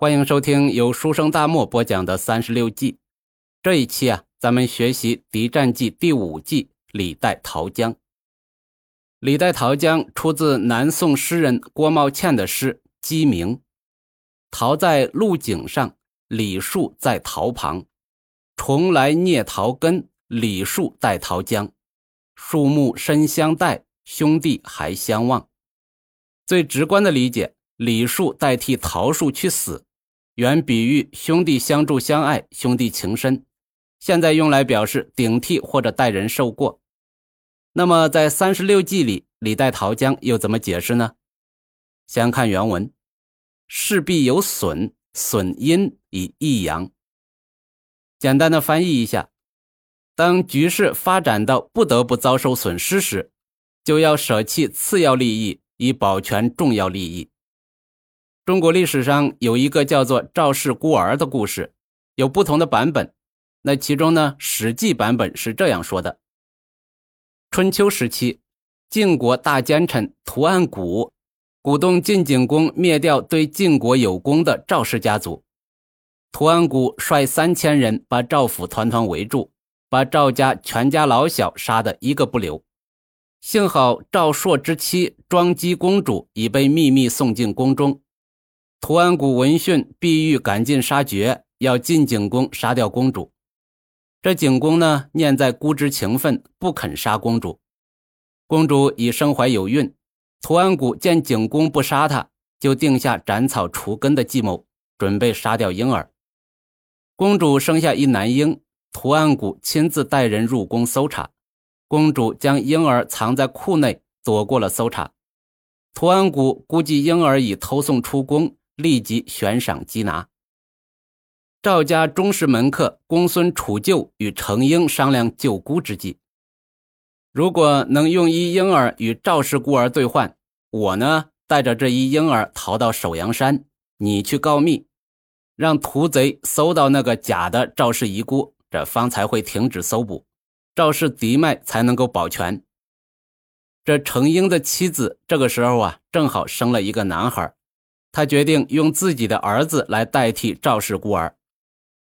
欢迎收听由书生大漠播讲的三十六计。这一期啊，咱们学习《敌战记》第五计“李代桃僵”。李代桃僵出自南宋诗人郭茂倩的诗《鸡鸣》：“桃在路井上，李树在桃旁。虫来啮桃根，李树带桃僵。树木深相待，兄弟还相望。”最直观的理解，李树代替桃树去死。原比喻兄弟相助相爱，兄弟情深。现在用来表示顶替或者代人受过。那么在三十六计里，李代桃僵又怎么解释呢？先看原文：势必有损，损阴以益阳。简单的翻译一下：当局势发展到不得不遭受损失时，就要舍弃次要利益，以保全重要利益。中国历史上有一个叫做赵氏孤儿的故事，有不同的版本。那其中呢，《史记》版本是这样说的：春秋时期，晋国大奸臣屠岸贾鼓动晋景公灭掉对晋国有功的赵氏家族。屠岸贾率三千人把赵府团团围住，把赵家全家老小杀得一个不留。幸好赵朔之妻庄姬公主已被秘密送进宫中。屠岸贾闻讯，必欲赶尽杀绝，要进景公杀掉公主。这景公呢，念在姑之情分，不肯杀公主。公主已身怀有孕，屠岸贾见景公不杀她，就定下斩草除根的计谋，准备杀掉婴儿。公主生下一男婴，屠岸贾亲自带人入宫搜查，公主将婴儿藏在库内，躲过了搜查。屠岸贾估计婴儿已偷送出宫。立即悬赏缉拿。赵家忠实门客公孙杵臼与程婴商量救孤之计。如果能用一婴儿与赵氏孤儿兑换，我呢带着这一婴儿逃到首阳山，你去告密，让屠贼搜到那个假的赵氏遗孤，这方才会停止搜捕，赵氏嫡脉才能够保全。这程婴的妻子这个时候啊，正好生了一个男孩。他决定用自己的儿子来代替赵氏孤儿，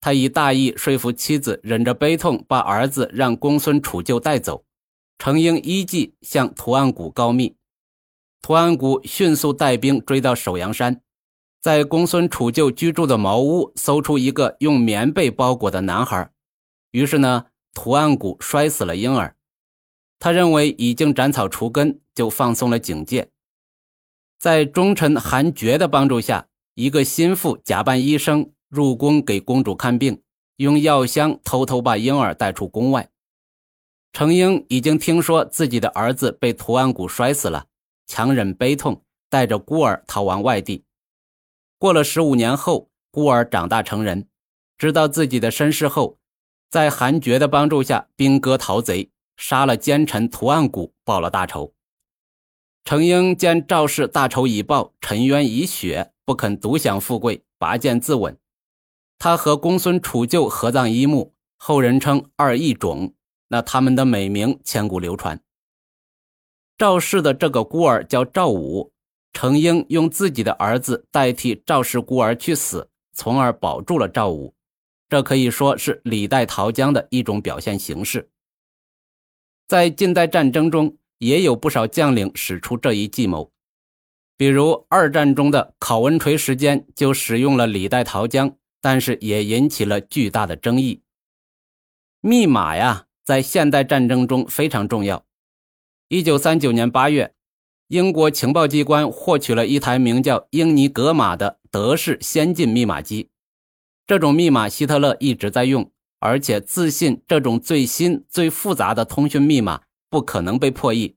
他以大义说服妻子，忍着悲痛把儿子让公孙杵臼带走。程婴依计向屠岸贾告密，屠岸贾迅速带兵追到首阳山，在公孙杵臼居住的茅屋搜出一个用棉被包裹的男孩。于是呢，屠岸贾摔死了婴儿。他认为已经斩草除根，就放松了警戒。在忠臣韩厥的帮助下，一个心腹假扮医生入宫给公主看病，用药箱偷偷把婴儿带出宫外。程婴已经听说自己的儿子被屠岸贾摔死了，强忍悲痛，带着孤儿逃亡外地。过了十五年后，孤儿长大成人，知道自己的身世后，在韩厥的帮助下，兵戈讨贼，杀了奸臣屠岸贾，报了大仇。程婴见赵氏大仇已报，沉冤已雪，不肯独享富贵，拔剑自刎。他和公孙杵臼合葬一墓，后人称二义冢。那他们的美名千古流传。赵氏的这个孤儿叫赵武，程婴用自己的儿子代替赵氏孤儿去死，从而保住了赵武。这可以说是李代桃僵的一种表现形式。在近代战争中。也有不少将领使出这一计谋，比如二战中的考文垂时间就使用了李代桃僵，但是也引起了巨大的争议。密码呀，在现代战争中非常重要。一九三九年八月，英国情报机关获取了一台名叫英尼格玛的德式先进密码机，这种密码希特勒一直在用，而且自信这种最新最复杂的通讯密码。不可能被破译。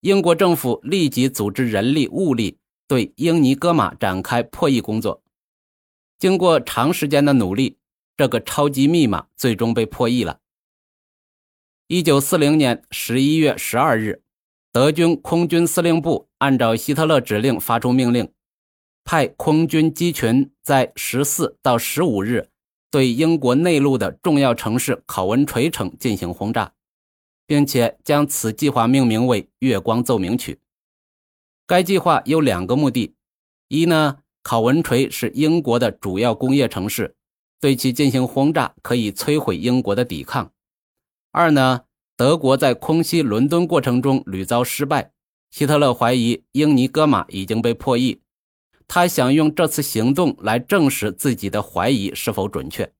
英国政府立即组织人力物力对英尼戈玛展开破译工作。经过长时间的努力，这个超级密码最终被破译了。一九四零年十一月十二日，德军空军司令部按照希特勒指令发出命令，派空军机群在十四到十五日对英国内陆的重要城市考文垂城进行轰炸。并且将此计划命名为“月光奏鸣曲”。该计划有两个目的：一呢，考文垂是英国的主要工业城市，对其进行轰炸可以摧毁英国的抵抗。二呢，德国在空袭伦敦过程中屡遭失败，希特勒怀疑英尼戈马已经被破译，他想用这次行动来证实自己的怀疑是否准确。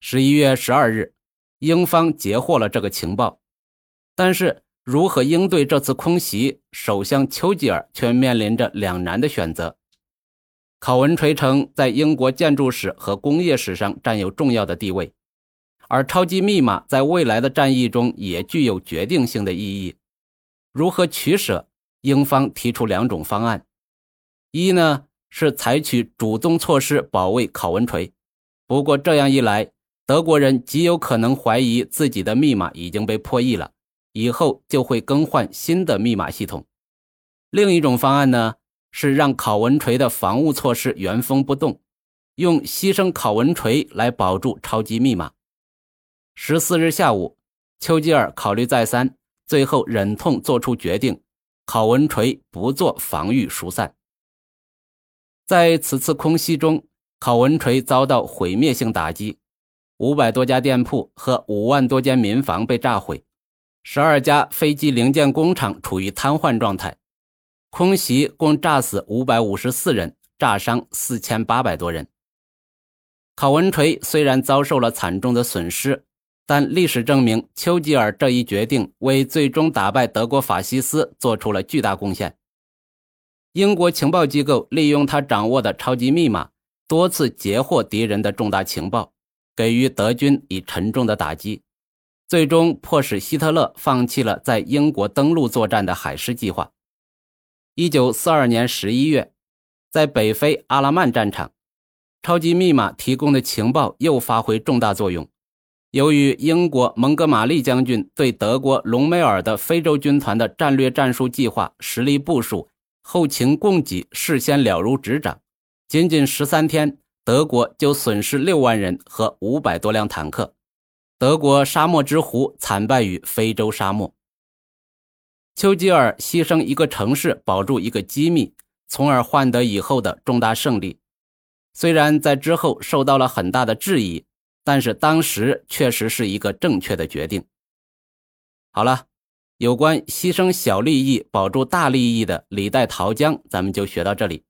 十一月十二日，英方截获了这个情报，但是如何应对这次空袭，首相丘吉尔却面临着两难的选择。考文垂城在英国建筑史和工业史上占有重要的地位，而超级密码在未来的战役中也具有决定性的意义。如何取舍？英方提出两种方案：一呢是采取主动措施保卫考文垂，不过这样一来，德国人极有可能怀疑自己的密码已经被破译了，以后就会更换新的密码系统。另一种方案呢？是让考文垂的防务措施原封不动，用牺牲考文垂来保住超级密码。十四日下午，丘吉尔考虑再三，最后忍痛做出决定：考文垂不做防御疏散。在此次空袭中，考文垂遭到毁灭性打击，五百多家店铺和五万多间民房被炸毁，十二家飞机零件工厂处于瘫痪状态。空袭共炸死五百五十四人，炸伤四千八百多人。考文垂虽然遭受了惨重的损失，但历史证明，丘吉尔这一决定为最终打败德国法西斯做出了巨大贡献。英国情报机构利用他掌握的超级密码，多次截获敌人的重大情报，给予德军以沉重的打击，最终迫使希特勒放弃了在英国登陆作战的海狮计划。一九四二年十一月，在北非阿拉曼战场，超级密码提供的情报又发挥重大作用。由于英国蒙哥马利将军对德国隆美尔的非洲军团的战略战术计划实力部署、后勤供给事先了如指掌，仅仅十三天，德国就损失六万人和五百多辆坦克，德国沙漠之狐惨败于非洲沙漠。丘吉尔牺牲一个城市保住一个机密，从而换得以后的重大胜利。虽然在之后受到了很大的质疑，但是当时确实是一个正确的决定。好了，有关牺牲小利益保住大利益的李代桃僵，咱们就学到这里。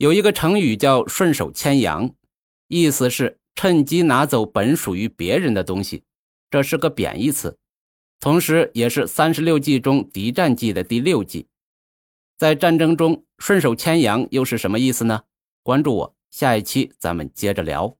有一个成语叫“顺手牵羊”，意思是趁机拿走本属于别人的东西，这是个贬义词。同时，也是三十六计中敌战计的第六计。在战争中顺手牵羊又是什么意思呢？关注我，下一期咱们接着聊。